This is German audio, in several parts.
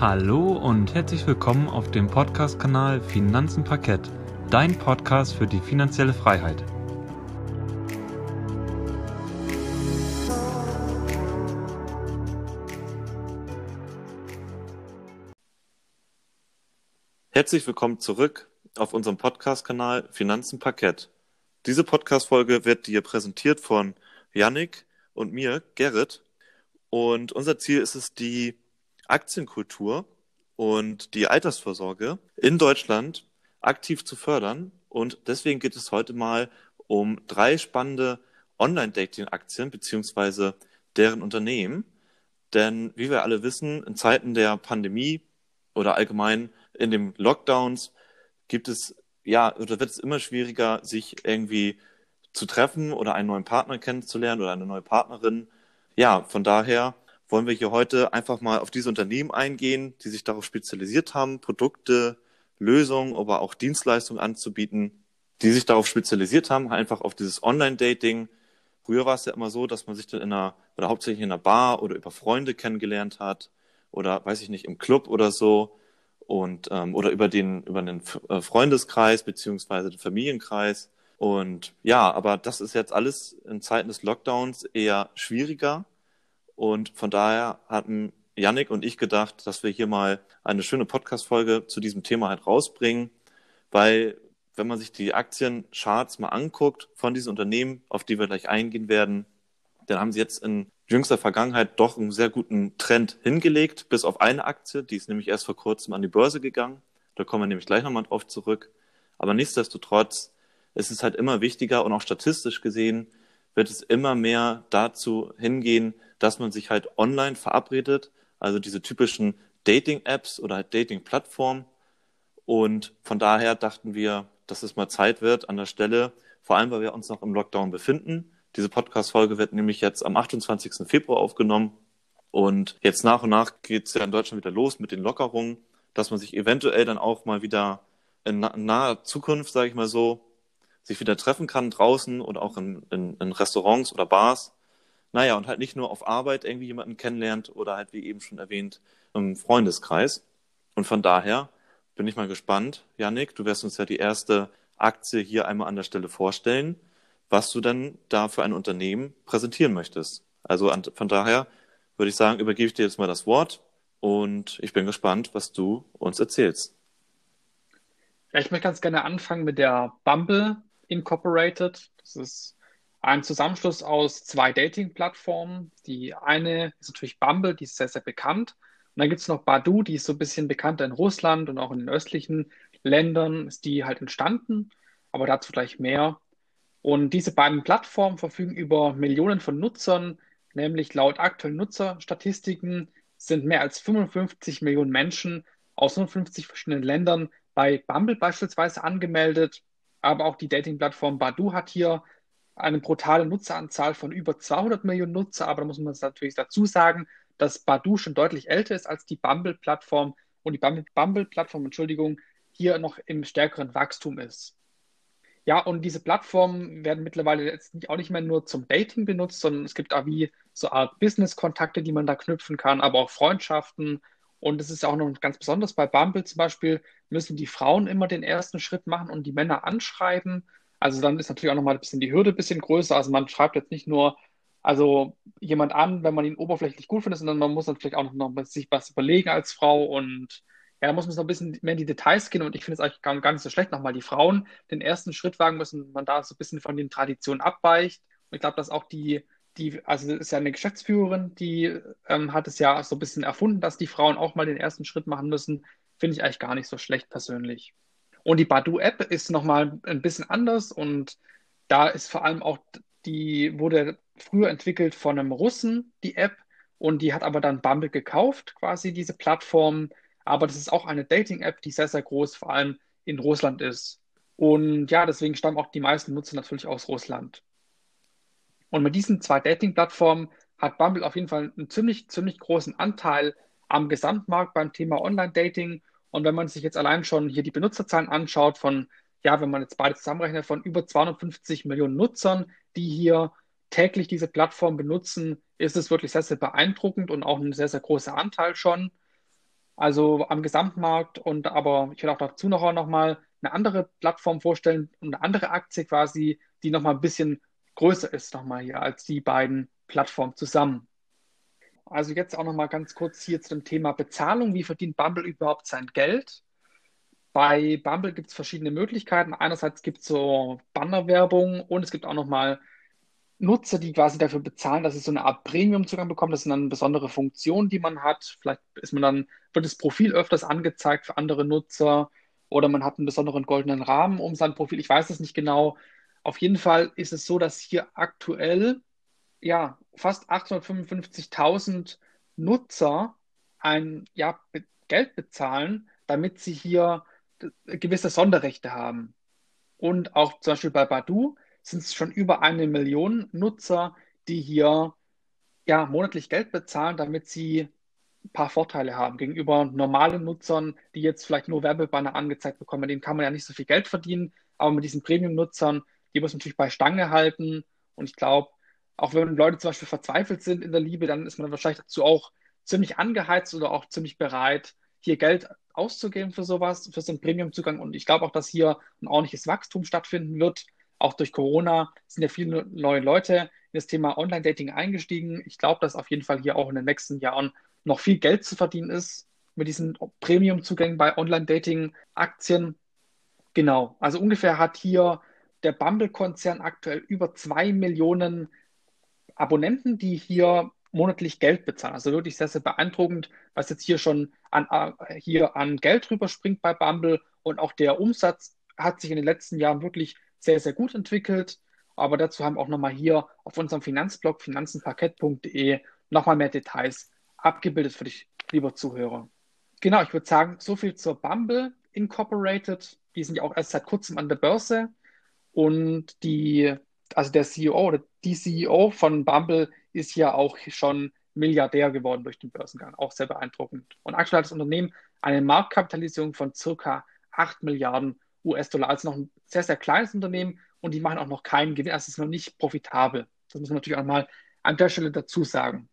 Hallo und herzlich willkommen auf dem Podcast-Kanal Finanzen Parkett, dein Podcast für die finanzielle Freiheit. Herzlich willkommen zurück auf unserem Podcast-Kanal Finanzen Parkett. Diese Podcast-Folge wird dir präsentiert von Yannick und mir, Gerrit. Und unser Ziel ist es, die Aktienkultur und die Altersvorsorge in Deutschland aktiv zu fördern. Und deswegen geht es heute mal um drei spannende Online-Dating-Aktien beziehungsweise deren Unternehmen. Denn wie wir alle wissen, in Zeiten der Pandemie oder allgemein in den Lockdowns gibt es ja oder wird es immer schwieriger, sich irgendwie zu treffen oder einen neuen Partner kennenzulernen oder eine neue Partnerin. Ja, von daher wollen wir hier heute einfach mal auf diese Unternehmen eingehen, die sich darauf spezialisiert haben, Produkte, Lösungen, aber auch Dienstleistungen anzubieten, die sich darauf spezialisiert haben, einfach auf dieses Online-Dating. Früher war es ja immer so, dass man sich dann in einer, oder hauptsächlich in einer Bar oder über Freunde kennengelernt hat oder weiß ich nicht, im Club oder so und ähm, oder über den, über den äh, Freundeskreis beziehungsweise den Familienkreis. Und ja, aber das ist jetzt alles in Zeiten des Lockdowns eher schwieriger. Und von daher hatten Yannick und ich gedacht, dass wir hier mal eine schöne Podcast-Folge zu diesem Thema halt rausbringen, weil wenn man sich die Aktiencharts mal anguckt von diesen Unternehmen, auf die wir gleich eingehen werden, dann haben sie jetzt in jüngster Vergangenheit doch einen sehr guten Trend hingelegt, bis auf eine Aktie, die ist nämlich erst vor kurzem an die Börse gegangen. Da kommen wir nämlich gleich nochmal drauf zurück. Aber nichtsdestotrotz ist es halt immer wichtiger und auch statistisch gesehen wird es immer mehr dazu hingehen, dass man sich halt online verabredet, also diese typischen Dating-Apps oder halt Dating-Plattformen. Und von daher dachten wir, dass es mal Zeit wird an der Stelle, vor allem weil wir uns noch im Lockdown befinden. Diese Podcast-Folge wird nämlich jetzt am 28. Februar aufgenommen. Und jetzt nach und nach geht es ja in Deutschland wieder los mit den Lockerungen, dass man sich eventuell dann auch mal wieder in naher Zukunft, sage ich mal so, sich wieder treffen kann draußen oder auch in, in, in Restaurants oder Bars naja, und halt nicht nur auf Arbeit irgendwie jemanden kennenlernt oder halt, wie eben schon erwähnt, im Freundeskreis. Und von daher bin ich mal gespannt, Janik, du wirst uns ja die erste Aktie hier einmal an der Stelle vorstellen, was du denn da für ein Unternehmen präsentieren möchtest. Also von daher würde ich sagen, übergebe ich dir jetzt mal das Wort und ich bin gespannt, was du uns erzählst. Ich möchte ganz gerne anfangen mit der Bumble Incorporated. Das ist ein Zusammenschluss aus zwei Dating-Plattformen. Die eine ist natürlich Bumble, die ist sehr, sehr bekannt. Und dann gibt es noch Badu, die ist so ein bisschen bekannter in Russland und auch in den östlichen Ländern ist die halt entstanden, aber dazu gleich mehr. Und diese beiden Plattformen verfügen über Millionen von Nutzern, nämlich laut aktuellen Nutzerstatistiken sind mehr als 55 Millionen Menschen aus 150 verschiedenen Ländern bei Bumble beispielsweise angemeldet. Aber auch die Dating-Plattform Badu hat hier eine brutale Nutzeranzahl von über 200 Millionen Nutzer, aber da muss man natürlich dazu sagen, dass Badu schon deutlich älter ist als die Bumble-Plattform und die Bumble-Plattform, Entschuldigung, hier noch im stärkeren Wachstum ist. Ja, und diese Plattformen werden mittlerweile jetzt auch nicht mehr nur zum Dating benutzt, sondern es gibt auch wie so Art Business-Kontakte, die man da knüpfen kann, aber auch Freundschaften. Und es ist auch noch ganz besonders bei Bumble zum Beispiel, müssen die Frauen immer den ersten Schritt machen und die Männer anschreiben. Also dann ist natürlich auch nochmal ein bisschen die Hürde ein bisschen größer. Also man schreibt jetzt nicht nur also jemand an, wenn man ihn oberflächlich gut findet, sondern man muss dann vielleicht auch noch sich was überlegen als Frau und ja, da muss man so ein bisschen mehr in die Details gehen und ich finde es eigentlich gar, gar nicht so schlecht, nochmal die Frauen den ersten Schritt wagen müssen, man da so ein bisschen von den Traditionen abweicht. Und ich glaube, dass auch die, die, also das ist ja eine Geschäftsführerin, die ähm, hat es ja so ein bisschen erfunden, dass die Frauen auch mal den ersten Schritt machen müssen. Finde ich eigentlich gar nicht so schlecht persönlich. Und die Badu-App ist nochmal ein bisschen anders und da ist vor allem auch, die wurde früher entwickelt von einem Russen, die App, und die hat aber dann Bumble gekauft, quasi diese Plattform. Aber das ist auch eine Dating-App, die sehr, sehr groß, vor allem in Russland ist. Und ja, deswegen stammen auch die meisten Nutzer natürlich aus Russland. Und mit diesen zwei Dating-Plattformen hat Bumble auf jeden Fall einen ziemlich, ziemlich großen Anteil am Gesamtmarkt beim Thema Online-Dating und wenn man sich jetzt allein schon hier die Benutzerzahlen anschaut von, ja, wenn man jetzt beide zusammenrechnet, von über 250 Millionen Nutzern, die hier täglich diese Plattform benutzen, ist es wirklich sehr, sehr beeindruckend und auch ein sehr, sehr großer Anteil schon. also am Gesamtmarkt. Und aber ich will auch dazu noch, noch mal eine andere Plattform vorstellen und eine andere Aktie quasi, die noch mal ein bisschen größer ist noch mal hier als die beiden Plattformen zusammen. Also jetzt auch noch mal ganz kurz hier zu dem Thema Bezahlung. Wie verdient Bumble überhaupt sein Geld? Bei Bumble gibt es verschiedene Möglichkeiten. Einerseits gibt es so Bannerwerbung und es gibt auch noch mal Nutzer, die quasi dafür bezahlen, dass sie so eine Art Premium-Zugang bekommen. Das sind dann besondere Funktionen, die man hat. Vielleicht ist man dann, wird das Profil öfters angezeigt für andere Nutzer oder man hat einen besonderen goldenen Rahmen um sein Profil. Ich weiß es nicht genau. Auf jeden Fall ist es so, dass hier aktuell ja fast 855.000 Nutzer ein ja, Geld bezahlen, damit sie hier gewisse Sonderrechte haben. Und auch zum Beispiel bei Badu sind es schon über eine Million Nutzer, die hier ja, monatlich Geld bezahlen, damit sie ein paar Vorteile haben gegenüber normalen Nutzern, die jetzt vielleicht nur Werbebanner angezeigt bekommen. Mit denen kann man ja nicht so viel Geld verdienen, aber mit diesen Premium-Nutzern, die muss man natürlich bei Stange halten. Und ich glaube, auch wenn Leute zum Beispiel verzweifelt sind in der Liebe, dann ist man wahrscheinlich dazu auch ziemlich angeheizt oder auch ziemlich bereit, hier Geld auszugeben für sowas, für so einen Premium-Zugang. Und ich glaube auch, dass hier ein ordentliches Wachstum stattfinden wird. Auch durch Corona sind ja viele neue Leute in das Thema Online-Dating eingestiegen. Ich glaube, dass auf jeden Fall hier auch in den nächsten Jahren noch viel Geld zu verdienen ist mit diesen Premium-Zugängen bei Online-Dating-Aktien. Genau, also ungefähr hat hier der Bumble-Konzern aktuell über zwei Millionen Abonnenten, die hier monatlich Geld bezahlen. Also wirklich sehr, sehr beeindruckend, was jetzt hier schon an, äh, hier an Geld rüberspringt bei Bumble. Und auch der Umsatz hat sich in den letzten Jahren wirklich sehr, sehr gut entwickelt. Aber dazu haben auch nochmal hier auf unserem Finanzblog finanzenparkett.de nochmal mehr Details abgebildet für dich, lieber Zuhörer. Genau, ich würde sagen, so viel zur Bumble Incorporated. Die sind ja auch erst seit kurzem an der Börse. Und die, also der CEO oder die CEO von Bumble ist ja auch schon Milliardär geworden durch den Börsengang. Auch sehr beeindruckend. Und aktuell hat das Unternehmen eine Marktkapitalisierung von circa 8 Milliarden US-Dollar. Also noch ein sehr, sehr kleines Unternehmen und die machen auch noch keinen Gewinn. Also es ist noch nicht profitabel. Das muss man natürlich auch mal an der Stelle dazu sagen.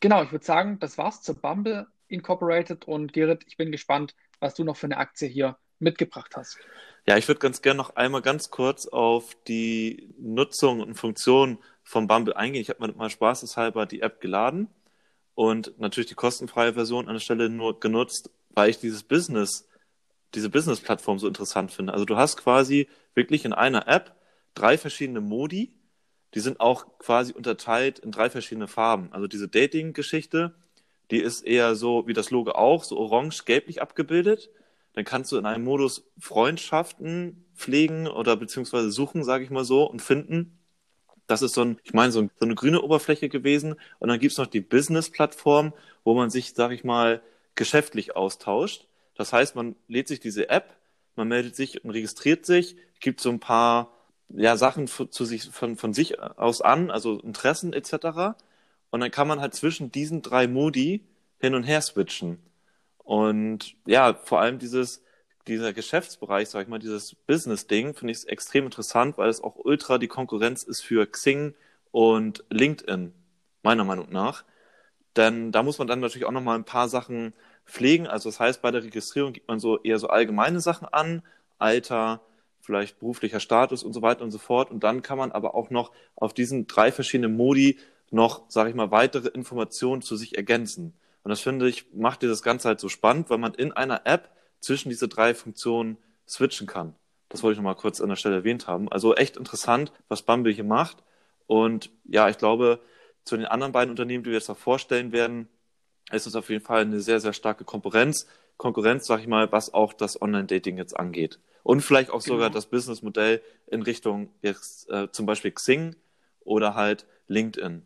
Genau, ich würde sagen, das war's zur Bumble Incorporated und Gerrit, ich bin gespannt, was du noch für eine Aktie hier mitgebracht hast. Ja, ich würde ganz gerne noch einmal ganz kurz auf die Nutzung und Funktion von Bumble eingehen. Ich habe mir mal spaßeshalber die App geladen und natürlich die kostenfreie Version an der Stelle nur genutzt, weil ich dieses Business diese Business-Plattform so interessant finde. Also du hast quasi wirklich in einer App drei verschiedene Modi, die sind auch quasi unterteilt in drei verschiedene Farben. Also diese Dating-Geschichte, die ist eher so wie das Logo auch, so orange-gelblich abgebildet. Dann kannst du in einem Modus Freundschaften pflegen oder beziehungsweise suchen, sage ich mal so, und finden. Das ist so ein, ich meine, so, ein, so eine grüne Oberfläche gewesen. Und dann gibt's noch die Business-Plattform, wo man sich, sage ich mal, geschäftlich austauscht. Das heißt, man lädt sich diese App, man meldet sich und registriert sich, gibt so ein paar ja, Sachen zu sich, von, von sich aus an, also Interessen etc. Und dann kann man halt zwischen diesen drei Modi hin und her switchen. Und ja, vor allem dieses, dieser Geschäftsbereich, sag ich mal, dieses Business-Ding, finde ich extrem interessant, weil es auch ultra die Konkurrenz ist für Xing und LinkedIn, meiner Meinung nach. Denn da muss man dann natürlich auch nochmal ein paar Sachen pflegen. Also das heißt, bei der Registrierung gibt man so eher so allgemeine Sachen an, Alter, vielleicht beruflicher Status und so weiter und so fort. Und dann kann man aber auch noch auf diesen drei verschiedenen Modi noch, sage ich mal, weitere Informationen zu sich ergänzen. Und das finde ich, macht dieses Ganze halt so spannend, weil man in einer App zwischen diese drei Funktionen switchen kann. Das wollte ich nochmal kurz an der Stelle erwähnt haben. Also echt interessant, was Bumble hier macht. Und ja, ich glaube, zu den anderen beiden Unternehmen, die wir jetzt noch vorstellen werden, ist es auf jeden Fall eine sehr, sehr starke Konkurrenz. Konkurrenz, sag ich mal, was auch das Online-Dating jetzt angeht. Und vielleicht auch genau. sogar das Businessmodell in Richtung jetzt äh, zum Beispiel Xing oder halt LinkedIn.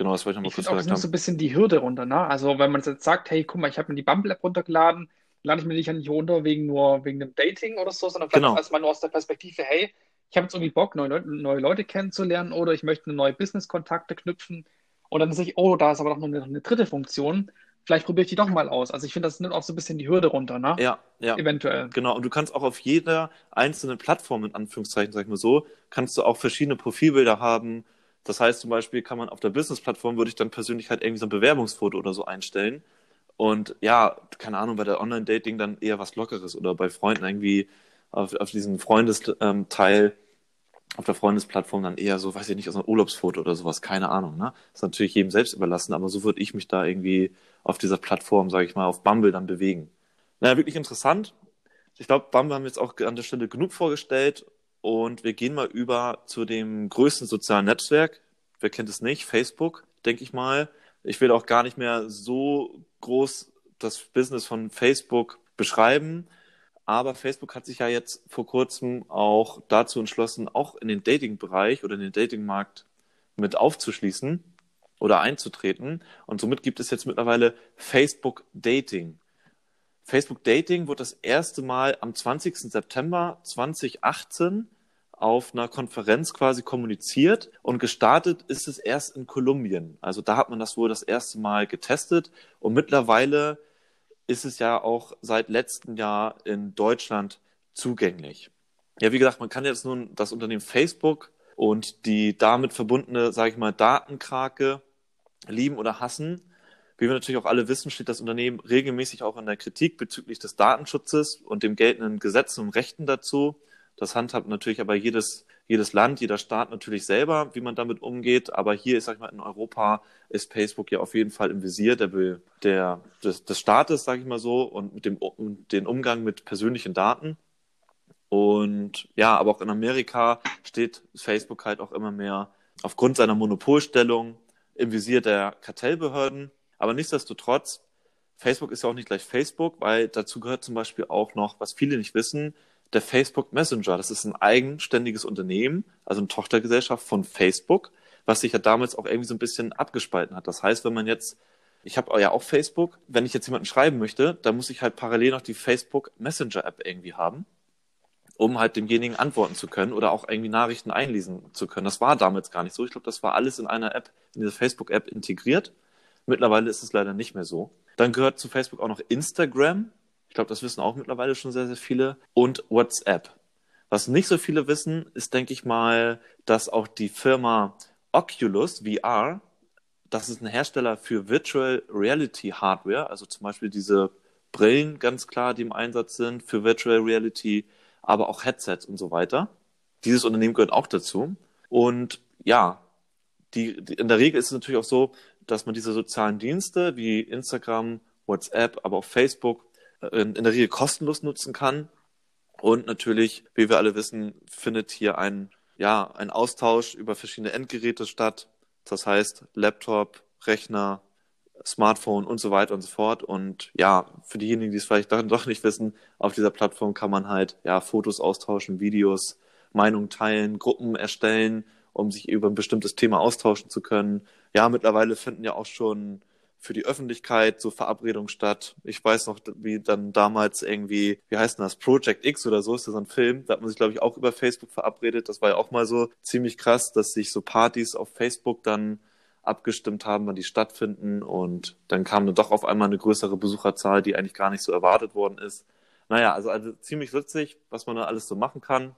Genau, das wollte ich nochmal kurz sagen. Das ist so ein bisschen die Hürde runter, ne? Also wenn man jetzt sagt, hey, guck mal, ich habe mir die Bumble-App runtergeladen, lade ich mir die ja nicht runter wegen nur wegen dem Dating oder so, sondern vielleicht genau. erstmal nur aus der Perspektive, hey, ich habe jetzt irgendwie Bock, neue Leute, neue Leute kennenzulernen oder ich möchte neue Business-Kontakte knüpfen und dann sehe ich, oh, da ist aber doch noch eine, eine dritte Funktion. Vielleicht probiere ich die doch mal aus. Also ich finde, das nimmt auch so ein bisschen die Hürde runter, ne? Ja, ja. Eventuell. Genau. Und du kannst auch auf jeder einzelnen Plattform, in Anführungszeichen, sag ich mal so, kannst du auch verschiedene Profilbilder haben. Das heißt zum Beispiel kann man auf der Business-Plattform, würde ich dann persönlich halt irgendwie so ein Bewerbungsfoto oder so einstellen. Und ja, keine Ahnung, bei der Online-Dating dann eher was Lockeres oder bei Freunden irgendwie auf, auf diesen Freundesteil, auf der Freundesplattform dann eher so, weiß ich nicht, so ein Urlaubsfoto oder sowas, keine Ahnung, ne? ist natürlich jedem selbst überlassen, aber so würde ich mich da irgendwie auf dieser Plattform, sage ich mal, auf Bumble dann bewegen. Naja, wirklich interessant. Ich glaube, Bumble haben wir jetzt auch an der Stelle genug vorgestellt und wir gehen mal über zu dem größten sozialen Netzwerk. Wer kennt es nicht? Facebook, denke ich mal. Ich will auch gar nicht mehr so groß das Business von Facebook beschreiben. Aber Facebook hat sich ja jetzt vor kurzem auch dazu entschlossen, auch in den Dating-Bereich oder in den Dating-Markt mit aufzuschließen oder einzutreten. Und somit gibt es jetzt mittlerweile Facebook Dating. Facebook Dating wurde das erste Mal am 20. September 2018 auf einer Konferenz quasi kommuniziert und gestartet ist es erst in Kolumbien. Also da hat man das wohl das erste Mal getestet und mittlerweile ist es ja auch seit letztem Jahr in Deutschland zugänglich. Ja, wie gesagt, man kann jetzt nun das Unternehmen Facebook und die damit verbundene, sage ich mal, Datenkrake lieben oder hassen. Wie wir natürlich auch alle wissen, steht das Unternehmen regelmäßig auch in der Kritik bezüglich des Datenschutzes und dem geltenden Gesetzen und Rechten dazu. Das handhabt natürlich aber jedes, jedes Land, jeder Staat natürlich selber, wie man damit umgeht. Aber hier, sag ich mal, in Europa ist Facebook ja auf jeden Fall im Visier der, der, des, des Staates, sage ich mal so, und mit dem den Umgang mit persönlichen Daten. Und ja, aber auch in Amerika steht Facebook halt auch immer mehr aufgrund seiner Monopolstellung im Visier der Kartellbehörden. Aber nichtsdestotrotz, Facebook ist ja auch nicht gleich Facebook, weil dazu gehört zum Beispiel auch noch, was viele nicht wissen, der Facebook Messenger. Das ist ein eigenständiges Unternehmen, also eine Tochtergesellschaft von Facebook, was sich ja damals auch irgendwie so ein bisschen abgespalten hat. Das heißt, wenn man jetzt, ich habe ja auch Facebook, wenn ich jetzt jemanden schreiben möchte, dann muss ich halt parallel noch die Facebook Messenger App irgendwie haben, um halt demjenigen antworten zu können oder auch irgendwie Nachrichten einlesen zu können. Das war damals gar nicht so. Ich glaube, das war alles in einer App, in dieser Facebook App integriert. Mittlerweile ist es leider nicht mehr so. Dann gehört zu Facebook auch noch Instagram. Ich glaube, das wissen auch mittlerweile schon sehr, sehr viele. Und WhatsApp. Was nicht so viele wissen, ist, denke ich mal, dass auch die Firma Oculus VR, das ist ein Hersteller für Virtual Reality Hardware, also zum Beispiel diese Brillen ganz klar, die im Einsatz sind für Virtual Reality, aber auch Headsets und so weiter. Dieses Unternehmen gehört auch dazu. Und ja, die, die, in der Regel ist es natürlich auch so, dass man diese sozialen Dienste wie Instagram, WhatsApp, aber auch Facebook äh, in, in der Regel kostenlos nutzen kann. Und natürlich, wie wir alle wissen, findet hier ein, ja, ein Austausch über verschiedene Endgeräte statt. Das heißt Laptop, Rechner, Smartphone und so weiter und so fort. Und ja, für diejenigen, die es vielleicht doch, doch nicht wissen, auf dieser Plattform kann man halt ja Fotos austauschen, Videos, Meinungen teilen, Gruppen erstellen, um sich über ein bestimmtes Thema austauschen zu können ja, mittlerweile finden ja auch schon für die Öffentlichkeit so Verabredungen statt. Ich weiß noch, wie dann damals irgendwie, wie heißt denn das, Project X oder so ist das ein Film. Da hat man sich, glaube ich, auch über Facebook verabredet. Das war ja auch mal so ziemlich krass, dass sich so Partys auf Facebook dann abgestimmt haben, wann die stattfinden. Und dann kam dann doch auf einmal eine größere Besucherzahl, die eigentlich gar nicht so erwartet worden ist. Naja, also, also ziemlich witzig, was man da alles so machen kann.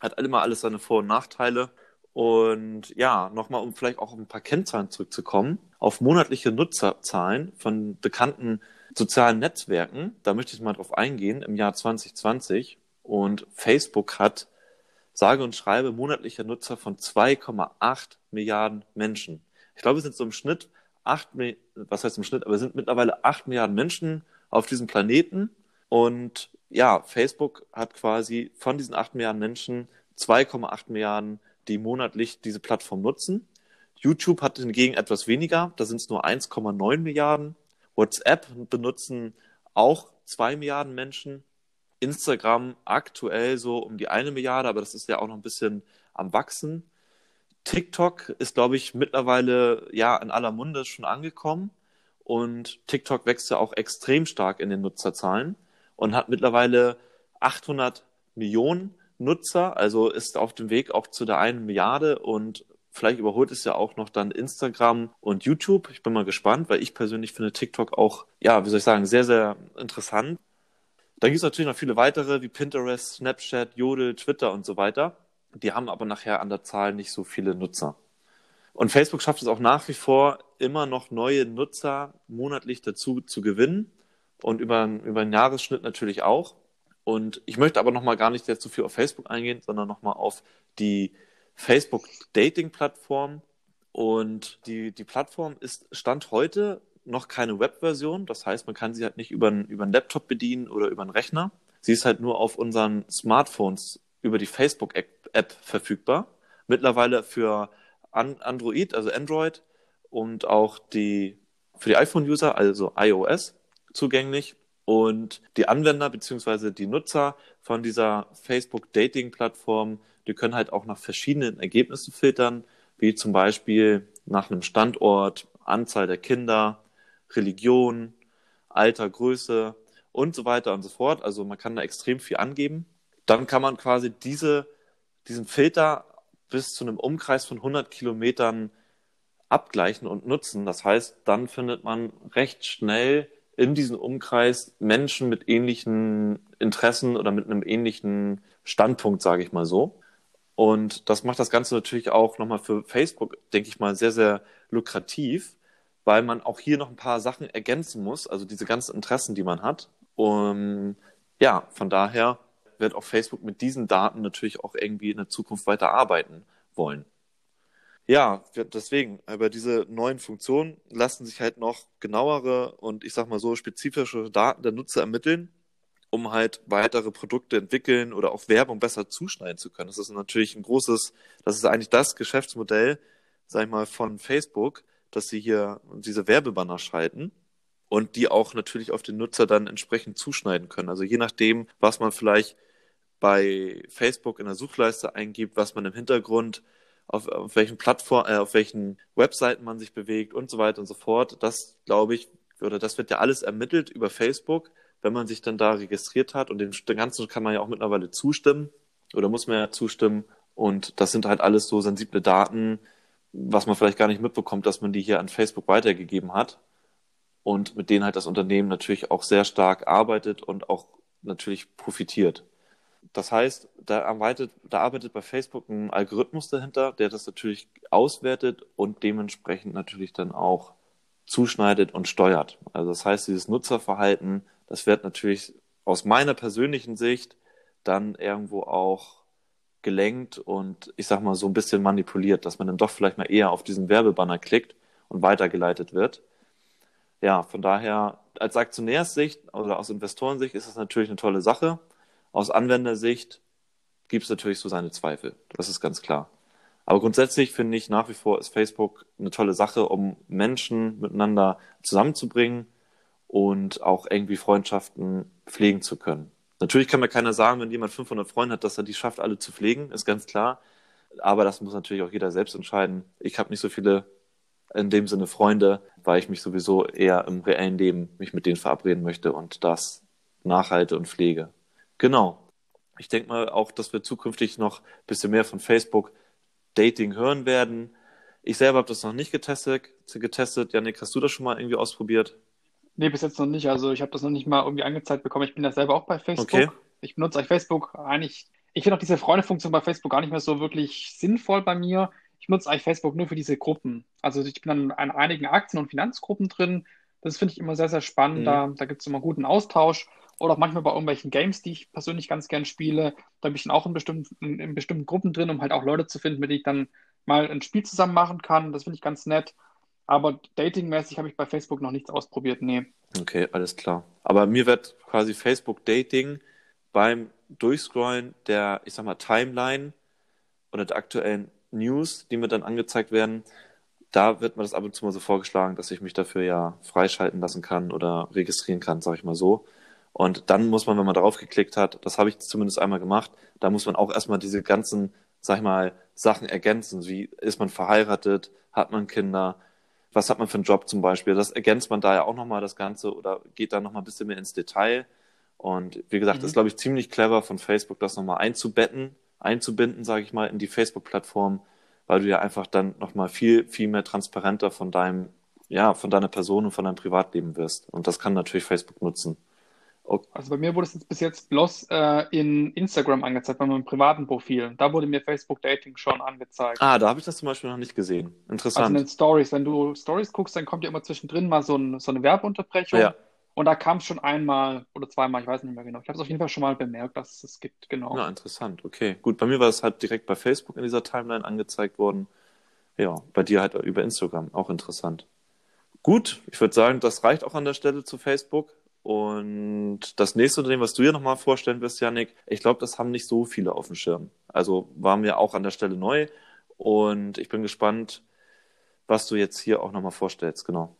Hat immer alles seine Vor- und Nachteile. Und ja, nochmal, um vielleicht auch auf ein paar Kennzahlen zurückzukommen, auf monatliche Nutzerzahlen von bekannten sozialen Netzwerken, da möchte ich mal drauf eingehen, im Jahr 2020. Und Facebook hat sage und schreibe monatliche Nutzer von 2,8 Milliarden Menschen. Ich glaube, es sind so im Schnitt 8, was heißt im Schnitt, aber es sind mittlerweile 8 Milliarden Menschen auf diesem Planeten. Und ja, Facebook hat quasi von diesen 8 Milliarden Menschen 2,8 Milliarden die monatlich diese Plattform nutzen. YouTube hat hingegen etwas weniger, da sind es nur 1,9 Milliarden. WhatsApp benutzen auch 2 Milliarden Menschen. Instagram aktuell so um die eine Milliarde, aber das ist ja auch noch ein bisschen am Wachsen. TikTok ist, glaube ich, mittlerweile ja in aller Munde schon angekommen und TikTok wächst ja auch extrem stark in den Nutzerzahlen und hat mittlerweile 800 Millionen Nutzer, also ist auf dem Weg auch zu der einen Milliarde und vielleicht überholt es ja auch noch dann Instagram und YouTube. Ich bin mal gespannt, weil ich persönlich finde TikTok auch, ja, wie soll ich sagen, sehr, sehr interessant. Da gibt es natürlich noch viele weitere wie Pinterest, Snapchat, Jodel, Twitter und so weiter. Die haben aber nachher an der Zahl nicht so viele Nutzer. Und Facebook schafft es auch nach wie vor, immer noch neue Nutzer monatlich dazu zu gewinnen und über, über einen Jahresschnitt natürlich auch. Und ich möchte aber nochmal gar nicht jetzt zu viel auf Facebook eingehen, sondern nochmal auf die Facebook Dating Plattform. Und die, die Plattform ist Stand heute noch keine Webversion. Das heißt, man kann sie halt nicht über einen, über einen Laptop bedienen oder über einen Rechner. Sie ist halt nur auf unseren Smartphones über die Facebook-App verfügbar. Mittlerweile für Android, also Android und auch die für die iPhone-User, also iOS, zugänglich. Und die Anwender bzw. die Nutzer von dieser Facebook-Dating-Plattform, die können halt auch nach verschiedenen Ergebnissen filtern, wie zum Beispiel nach einem Standort, Anzahl der Kinder, Religion, Alter, Größe und so weiter und so fort. Also man kann da extrem viel angeben. Dann kann man quasi diese, diesen Filter bis zu einem Umkreis von 100 Kilometern abgleichen und nutzen. Das heißt, dann findet man recht schnell in diesem Umkreis Menschen mit ähnlichen Interessen oder mit einem ähnlichen Standpunkt, sage ich mal so. Und das macht das Ganze natürlich auch nochmal für Facebook, denke ich mal, sehr, sehr lukrativ, weil man auch hier noch ein paar Sachen ergänzen muss, also diese ganzen Interessen, die man hat. Und ja, von daher wird auch Facebook mit diesen Daten natürlich auch irgendwie in der Zukunft weiter arbeiten wollen. Ja, deswegen, über diese neuen Funktionen lassen sich halt noch genauere und ich sag mal so spezifische Daten der Nutzer ermitteln, um halt weitere Produkte entwickeln oder auch Werbung besser zuschneiden zu können. Das ist natürlich ein großes, das ist eigentlich das Geschäftsmodell, sag ich mal, von Facebook, dass sie hier diese Werbebanner schalten und die auch natürlich auf den Nutzer dann entsprechend zuschneiden können. Also je nachdem, was man vielleicht bei Facebook in der Suchleiste eingibt, was man im Hintergrund auf, auf welchen Plattformen, äh, auf welchen Webseiten man sich bewegt und so weiter und so fort. Das glaube ich, oder das wird ja alles ermittelt über Facebook, wenn man sich dann da registriert hat und dem, dem Ganzen kann man ja auch mittlerweile zustimmen oder muss man ja zustimmen. Und das sind halt alles so sensible Daten, was man vielleicht gar nicht mitbekommt, dass man die hier an Facebook weitergegeben hat und mit denen halt das Unternehmen natürlich auch sehr stark arbeitet und auch natürlich profitiert. Das heißt, da arbeitet, da arbeitet bei Facebook ein Algorithmus dahinter, der das natürlich auswertet und dementsprechend natürlich dann auch zuschneidet und steuert. Also das heißt, dieses Nutzerverhalten, das wird natürlich aus meiner persönlichen Sicht dann irgendwo auch gelenkt und ich sag mal so ein bisschen manipuliert, dass man dann doch vielleicht mal eher auf diesen Werbebanner klickt und weitergeleitet wird. Ja, von daher als Aktionärssicht oder aus Investorensicht ist es natürlich eine tolle Sache. Aus Anwendersicht gibt es natürlich so seine Zweifel. Das ist ganz klar. Aber grundsätzlich finde ich nach wie vor ist Facebook eine tolle Sache, um Menschen miteinander zusammenzubringen und auch irgendwie Freundschaften pflegen zu können. Natürlich kann mir keiner sagen, wenn jemand 500 Freunde hat, dass er die schafft, alle zu pflegen, ist ganz klar. Aber das muss natürlich auch jeder selbst entscheiden. Ich habe nicht so viele in dem Sinne Freunde, weil ich mich sowieso eher im reellen Leben mich mit denen verabreden möchte und das nachhalte und pflege. Genau. Ich denke mal auch, dass wir zukünftig noch ein bisschen mehr von Facebook Dating hören werden. Ich selber habe das noch nicht getestet. getestet. Janik, hast du das schon mal irgendwie ausprobiert? Nee, bis jetzt noch nicht. Also ich habe das noch nicht mal irgendwie angezeigt bekommen. Ich bin ja selber auch bei Facebook. Okay. Ich benutze eigentlich Facebook eigentlich. Ich finde auch diese Freunde-Funktion bei Facebook gar nicht mehr so wirklich sinnvoll bei mir. Ich nutze eigentlich Facebook nur für diese Gruppen. Also ich bin dann an einigen Aktien- und Finanzgruppen drin. Das finde ich immer sehr, sehr spannend. Mhm. Da, da gibt es immer guten Austausch oder auch manchmal bei irgendwelchen Games, die ich persönlich ganz gern spiele. Da bin ich dann auch in bestimmten, in bestimmten Gruppen drin, um halt auch Leute zu finden, mit denen ich dann mal ein Spiel zusammen machen kann. Das finde ich ganz nett. Aber datingmäßig habe ich bei Facebook noch nichts ausprobiert, nee. Okay, alles klar. Aber mir wird quasi Facebook Dating beim Durchscrollen der, ich sag mal, Timeline oder der aktuellen News, die mir dann angezeigt werden, da wird mir das ab und zu mal so vorgeschlagen, dass ich mich dafür ja freischalten lassen kann oder registrieren kann, sag ich mal so. Und dann muss man, wenn man darauf geklickt hat, das habe ich zumindest einmal gemacht, da muss man auch erstmal diese ganzen, sag ich mal, Sachen ergänzen. Wie ist man verheiratet? Hat man Kinder? Was hat man für einen Job zum Beispiel? Das ergänzt man da ja auch nochmal das Ganze oder geht da nochmal ein bisschen mehr ins Detail. Und wie gesagt, mhm. ist, glaube ich, ziemlich clever von Facebook, das nochmal einzubetten, einzubinden, sage ich mal, in die Facebook-Plattform, weil du ja einfach dann nochmal viel, viel mehr transparenter von deinem, ja, von deiner Person und von deinem Privatleben wirst. Und das kann natürlich Facebook nutzen. Okay. Also bei mir wurde es jetzt bis jetzt bloß äh, in Instagram angezeigt, bei meinem privaten Profil. Da wurde mir Facebook Dating schon angezeigt. Ah, da habe ich das zum Beispiel noch nicht gesehen. Interessant. Also in den Stories, wenn du Stories guckst, dann kommt ja immer zwischendrin mal so, ein, so eine Werbeunterbrechung. Ja. Und da kam es schon einmal oder zweimal, ich weiß nicht mehr genau. Ich habe es auf jeden Fall schon mal bemerkt, dass es es gibt, genau. Ja, interessant. Okay, gut. Bei mir war es halt direkt bei Facebook in dieser Timeline angezeigt worden. Ja, bei dir halt über Instagram. Auch interessant. Gut, ich würde sagen, das reicht auch an der Stelle zu Facebook. Und das nächste Unternehmen, was du hier nochmal vorstellen wirst, Janik, ich glaube, das haben nicht so viele auf dem Schirm. Also waren wir auch an der Stelle neu. Und ich bin gespannt, was du jetzt hier auch nochmal vorstellst, genau.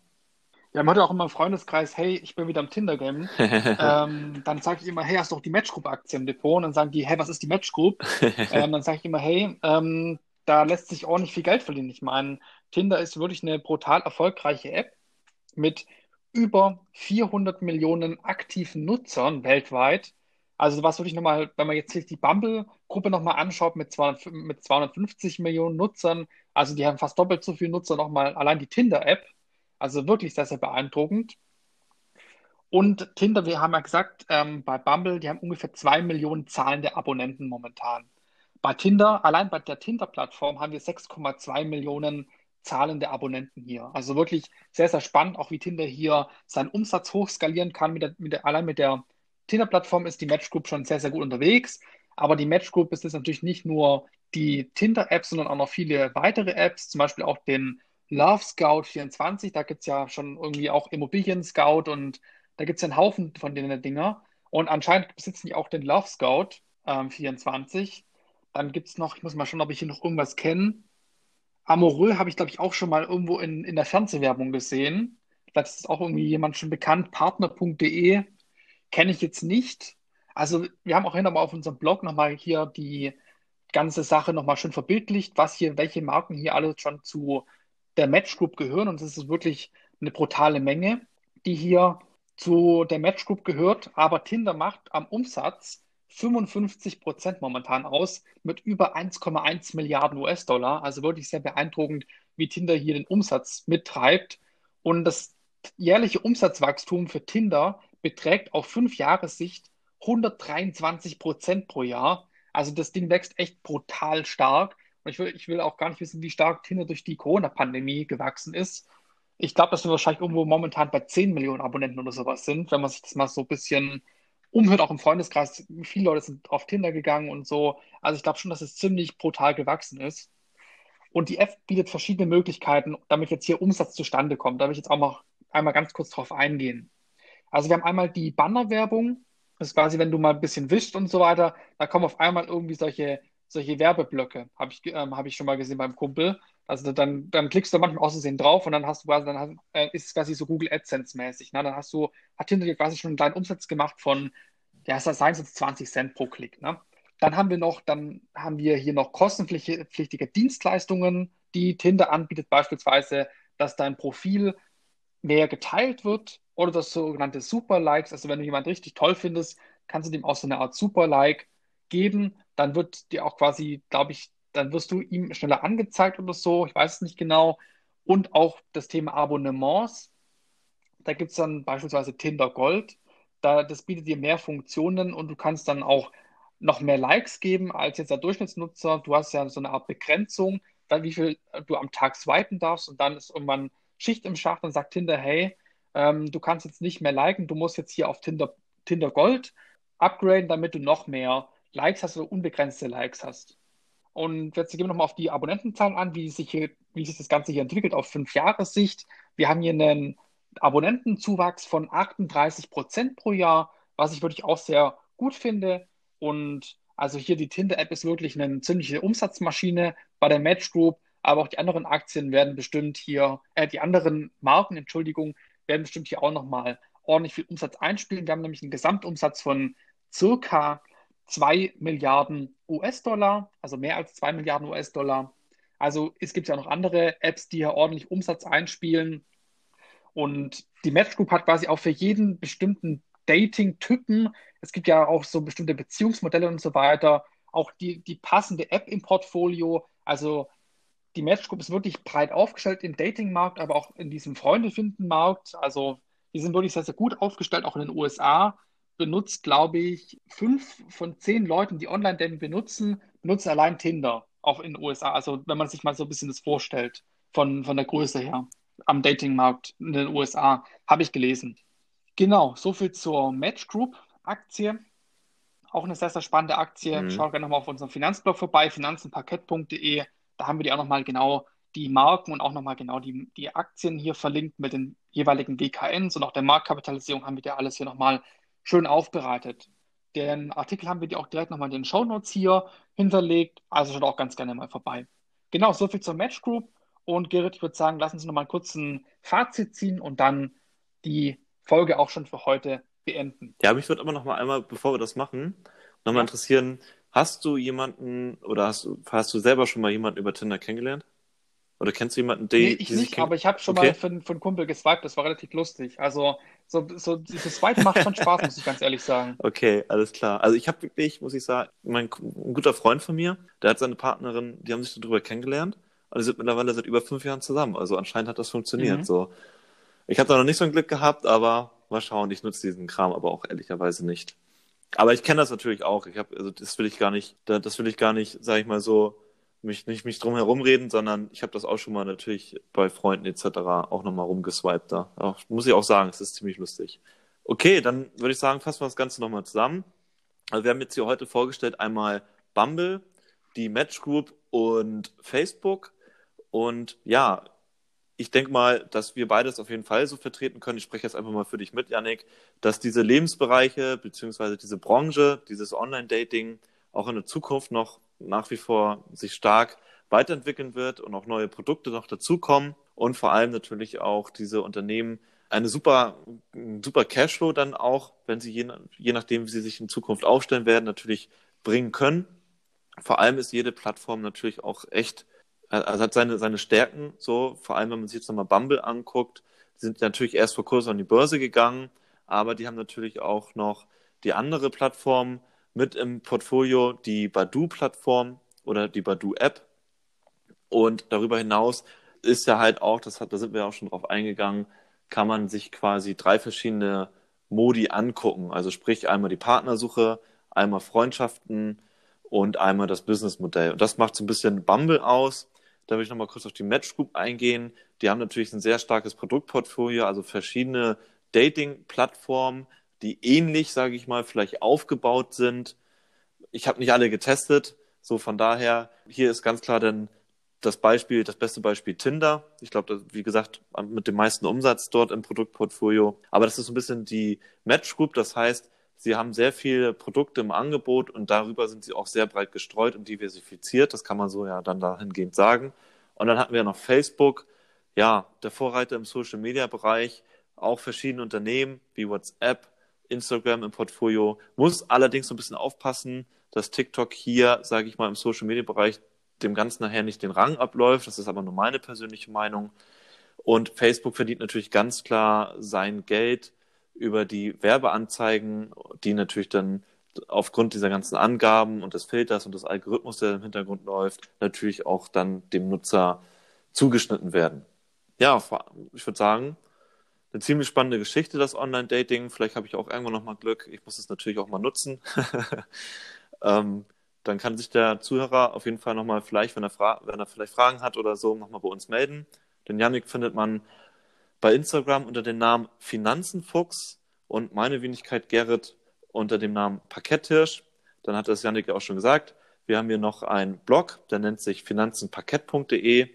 Ja, man hat ja auch immer im Freundeskreis, hey, ich bin wieder am Tinder-Game. ähm, dann sage ich immer, hey, hast du doch die Matchgroup-Aktie im Depot? Und dann sagen die, hey, was ist die Matchgroup? ähm, dann sage ich immer, hey, ähm, da lässt sich ordentlich viel Geld verdienen. Ich meine, Tinder ist wirklich eine brutal erfolgreiche App mit über 400 Millionen aktiven Nutzern weltweit. Also was würde ich nochmal, wenn man jetzt sich die Bumble-Gruppe nochmal anschaut mit, 200, mit 250 Millionen Nutzern, also die haben fast doppelt so viele Nutzer nochmal, allein die Tinder-App. Also wirklich sehr, sehr beeindruckend. Und Tinder, wir haben ja gesagt, ähm, bei Bumble, die haben ungefähr 2 Millionen zahlende Abonnenten momentan. Bei Tinder, allein bei der Tinder-Plattform haben wir 6,2 Millionen zahlende Abonnenten hier. Also wirklich sehr, sehr spannend, auch wie Tinder hier seinen Umsatz hochskalieren kann. Mit der, mit der, allein mit der Tinder-Plattform ist die Match Group schon sehr, sehr gut unterwegs. Aber die Match Group ist jetzt natürlich nicht nur die Tinder-App, sondern auch noch viele weitere Apps, zum Beispiel auch den Love Scout 24. Da gibt es ja schon irgendwie auch Immobilien Scout und da gibt es ja einen Haufen von denen Dinger. Und anscheinend besitzen die auch den Love Scout ähm, 24. Dann gibt es noch, ich muss mal schauen, ob ich hier noch irgendwas kenne. Amoreux habe ich, glaube ich, auch schon mal irgendwo in, in der Fernsehwerbung gesehen. Vielleicht ist auch irgendwie jemand schon bekannt. Partner.de kenne ich jetzt nicht. Also wir haben auch hin auf unserem Blog nochmal hier die ganze Sache nochmal schön verbildlicht, was hier, welche Marken hier alle schon zu der Match Group gehören. Und es ist wirklich eine brutale Menge, die hier zu der Match Group gehört. Aber Tinder macht am Umsatz 55 Prozent momentan aus mit über 1,1 Milliarden US-Dollar. Also wirklich sehr beeindruckend, wie Tinder hier den Umsatz mittreibt. Und das jährliche Umsatzwachstum für Tinder beträgt auf fünf Jahre Sicht 123 Prozent pro Jahr. Also das Ding wächst echt brutal stark. Und ich will, ich will auch gar nicht wissen, wie stark Tinder durch die Corona-Pandemie gewachsen ist. Ich glaube, dass wir wahrscheinlich irgendwo momentan bei 10 Millionen Abonnenten oder sowas sind, wenn man sich das mal so ein bisschen umhört, auch im Freundeskreis, viele Leute sind auf Tinder gegangen und so. Also ich glaube schon, dass es ziemlich brutal gewachsen ist. Und die App bietet verschiedene Möglichkeiten, damit jetzt hier Umsatz zustande kommt. Da will ich jetzt auch mal einmal ganz kurz drauf eingehen. Also wir haben einmal die Bannerwerbung. Das ist quasi, wenn du mal ein bisschen wischt und so weiter, da kommen auf einmal irgendwie solche, solche Werbeblöcke, habe ich, ähm, hab ich schon mal gesehen beim Kumpel. Also dann, dann klickst du manchmal auszusehen drauf und dann hast du quasi, dann hast, äh, ist es quasi so Google AdSense-mäßig. Ne? Dann hast du, hat Tinder dir quasi schon einen kleinen Umsatz gemacht von, ja, seien es jetzt 20 Cent pro Klick. Ne? Dann haben wir noch, dann haben wir hier noch kostenpflichtige Dienstleistungen, die Tinder anbietet, beispielsweise, dass dein Profil mehr geteilt wird oder das sogenannte Super Likes. Also wenn du jemanden richtig toll findest, kannst du dem auch so eine Art Super Like geben. Dann wird dir auch quasi, glaube ich, dann wirst du ihm schneller angezeigt oder so, ich weiß es nicht genau. Und auch das Thema Abonnements. Da gibt es dann beispielsweise Tinder Gold. Da, das bietet dir mehr Funktionen und du kannst dann auch noch mehr Likes geben als jetzt der Durchschnittsnutzer. Du hast ja so eine Art Begrenzung, dann wie viel du am Tag swipen darfst und dann ist irgendwann Schicht im Schacht und sagt Tinder, hey, ähm, du kannst jetzt nicht mehr liken, du musst jetzt hier auf Tinder, Tinder Gold upgraden, damit du noch mehr Likes hast oder unbegrenzte Likes hast. Und jetzt gehen wir nochmal auf die Abonnentenzahlen an, wie sich, hier, wie sich das Ganze hier entwickelt auf fünf Jahressicht. Wir haben hier einen Abonnentenzuwachs von 38 Prozent pro Jahr, was ich wirklich auch sehr gut finde. Und also hier die Tinder-App ist wirklich eine ziemliche Umsatzmaschine bei der Match Group, aber auch die anderen Aktien werden bestimmt hier, äh, die anderen Marken, Entschuldigung, werden bestimmt hier auch nochmal ordentlich viel Umsatz einspielen. Wir haben nämlich einen Gesamtumsatz von circa 2 Milliarden US-Dollar, also mehr als 2 Milliarden US-Dollar. Also es gibt ja noch andere Apps, die hier ordentlich Umsatz einspielen. Und die Match Group hat quasi auch für jeden bestimmten Dating-Typen, es gibt ja auch so bestimmte Beziehungsmodelle und so weiter, auch die, die passende App im Portfolio. Also die Match Group ist wirklich breit aufgestellt im Dating-Markt, aber auch in diesem Freunde-Finden-Markt. Also die sind wirklich sehr, sehr gut aufgestellt, auch in den USA benutzt, glaube ich, fünf von zehn Leuten, die Online-Dating benutzen, benutzen allein Tinder, auch in den USA. Also wenn man sich mal so ein bisschen das vorstellt, von, von der Größe her, am Datingmarkt in den USA, habe ich gelesen. Genau, soviel zur Match Group Aktie. Auch eine sehr, sehr spannende Aktie. Mhm. Schaut gerne nochmal auf unserem Finanzblog vorbei, finanzenparkett.de. Da haben wir die auch nochmal genau die Marken und auch nochmal genau die, die Aktien hier verlinkt mit den jeweiligen WKNs und auch der Marktkapitalisierung haben wir dir alles hier nochmal schön aufbereitet. Den Artikel haben wir dir auch direkt nochmal in den Show Notes hier hinterlegt. Also schaut auch ganz gerne mal vorbei. Genau, soviel zur Match Group. Und Gerrit, ich würde sagen, lassen Sie nochmal kurz ein Fazit ziehen und dann die Folge auch schon für heute beenden. Ja, mich würde aber noch mal einmal, bevor wir das machen, noch mal ja. interessieren, hast du jemanden oder hast du, hast du selber schon mal jemanden über Tinder kennengelernt? Oder kennst du jemanden, der. Nee, ich nicht, aber ich habe schon okay. mal für, für einen Kumpel geswiped, das war relativ lustig. Also, so, so dieses Swipe macht schon Spaß, muss ich ganz ehrlich sagen. Okay, alles klar. Also, ich habe wirklich, muss ich sagen, mein, ein guter Freund von mir, der hat seine Partnerin, die haben sich darüber kennengelernt und die sind mittlerweile seit über fünf Jahren zusammen. Also, anscheinend hat das funktioniert. Mhm. So. Ich habe da noch nicht so ein Glück gehabt, aber mal schauen. Ich nutze diesen Kram aber auch ehrlicherweise nicht. Aber ich kenne das natürlich auch. Ich habe, also das will ich gar nicht, das will ich gar nicht, sage ich mal so, mich nicht mich drum herum reden, sondern ich habe das auch schon mal natürlich bei Freunden etc. auch nochmal rumgeswiped da. Auch, muss ich auch sagen, es ist ziemlich lustig. Okay, dann würde ich sagen, fassen wir das Ganze nochmal zusammen. Also wir haben jetzt hier heute vorgestellt einmal Bumble, die Match Group und Facebook. Und ja, ich denke mal, dass wir beides auf jeden Fall so vertreten können. Ich spreche jetzt einfach mal für dich mit, Yannick, dass diese Lebensbereiche beziehungsweise diese Branche, dieses Online-Dating auch in der Zukunft noch nach wie vor sich stark weiterentwickeln wird und auch neue Produkte noch dazukommen und vor allem natürlich auch diese Unternehmen eine super, super Cashflow dann auch, wenn sie je, je nachdem, wie sie sich in Zukunft aufstellen werden, natürlich bringen können. Vor allem ist jede Plattform natürlich auch echt also hat seine, seine Stärken, so, vor allem wenn man sich jetzt nochmal Bumble anguckt, die sind natürlich erst vor kurzem an die Börse gegangen, aber die haben natürlich auch noch die andere Plattform mit im Portfolio, die Badu-Plattform oder die Badu-App. Und darüber hinaus ist ja halt auch, das hat, da sind wir auch schon drauf eingegangen, kann man sich quasi drei verschiedene Modi angucken. Also sprich einmal die Partnersuche, einmal Freundschaften und einmal das Businessmodell. Und das macht so ein bisschen Bumble aus. Da will ich nochmal kurz auf die Match Group eingehen. Die haben natürlich ein sehr starkes Produktportfolio, also verschiedene Dating-Plattformen, die ähnlich, sage ich mal, vielleicht aufgebaut sind. Ich habe nicht alle getestet, so von daher, hier ist ganz klar dann das Beispiel, das beste Beispiel Tinder. Ich glaube, wie gesagt, mit dem meisten Umsatz dort im Produktportfolio. Aber das ist so ein bisschen die Match Group. Das heißt, sie haben sehr viele Produkte im Angebot und darüber sind sie auch sehr breit gestreut und diversifiziert. Das kann man so ja dann dahingehend sagen. Und dann hatten wir noch Facebook, ja, der Vorreiter im Social Media Bereich, auch verschiedene Unternehmen wie WhatsApp, Instagram im Portfolio. Muss allerdings so ein bisschen aufpassen, dass TikTok hier, sage ich mal, im Social Media Bereich dem Ganzen nachher nicht den Rang abläuft. Das ist aber nur meine persönliche Meinung. Und Facebook verdient natürlich ganz klar sein Geld über die Werbeanzeigen, die natürlich dann aufgrund dieser ganzen Angaben und des Filters und des Algorithmus, der im Hintergrund läuft, natürlich auch dann dem Nutzer zugeschnitten werden. Ja, ich würde sagen, eine ziemlich spannende Geschichte, das Online-Dating. Vielleicht habe ich auch irgendwann nochmal Glück. Ich muss es natürlich auch mal nutzen. ähm, dann kann sich der Zuhörer auf jeden Fall nochmal vielleicht, wenn er, wenn er vielleicht Fragen hat oder so, nochmal bei uns melden. Den Yannick findet man bei Instagram unter dem Namen Finanzenfuchs und meine Wenigkeit Gerrit unter dem Namen Parketthirsch. Dann hat das Janik ja auch schon gesagt. Wir haben hier noch einen Blog, der nennt sich finanzenparkett.de.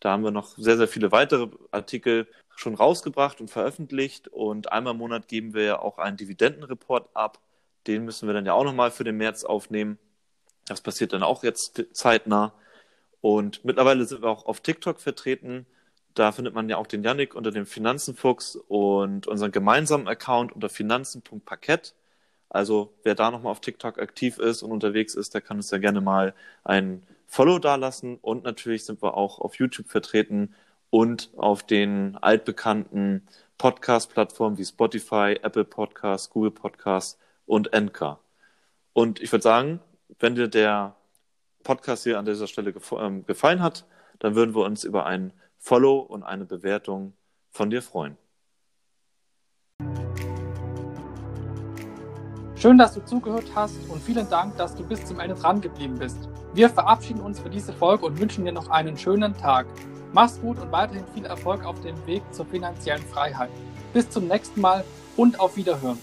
Da haben wir noch sehr, sehr viele weitere Artikel schon rausgebracht und veröffentlicht. Und einmal im Monat geben wir ja auch einen Dividendenreport ab. Den müssen wir dann ja auch nochmal für den März aufnehmen. Das passiert dann auch jetzt zeitnah. Und mittlerweile sind wir auch auf TikTok vertreten. Da findet man ja auch den Yannick unter dem Finanzenfuchs und unseren gemeinsamen Account unter finanzen.parkett. Also wer da nochmal auf TikTok aktiv ist und unterwegs ist, der kann uns ja gerne mal ein Follow dalassen. Und natürlich sind wir auch auf YouTube vertreten und auf den altbekannten Podcast-Plattformen wie Spotify, Apple Podcasts, Google Podcasts und Anchor. Und ich würde sagen, wenn dir der Podcast hier an dieser Stelle ähm, gefallen hat, dann würden wir uns über einen Follow und eine Bewertung von dir freuen. Schön, dass du zugehört hast und vielen Dank, dass du bis zum Ende dran geblieben bist. Wir verabschieden uns für diese Folge und wünschen dir noch einen schönen Tag. Mach's gut und weiterhin viel Erfolg auf dem Weg zur finanziellen Freiheit. Bis zum nächsten Mal und auf Wiederhören.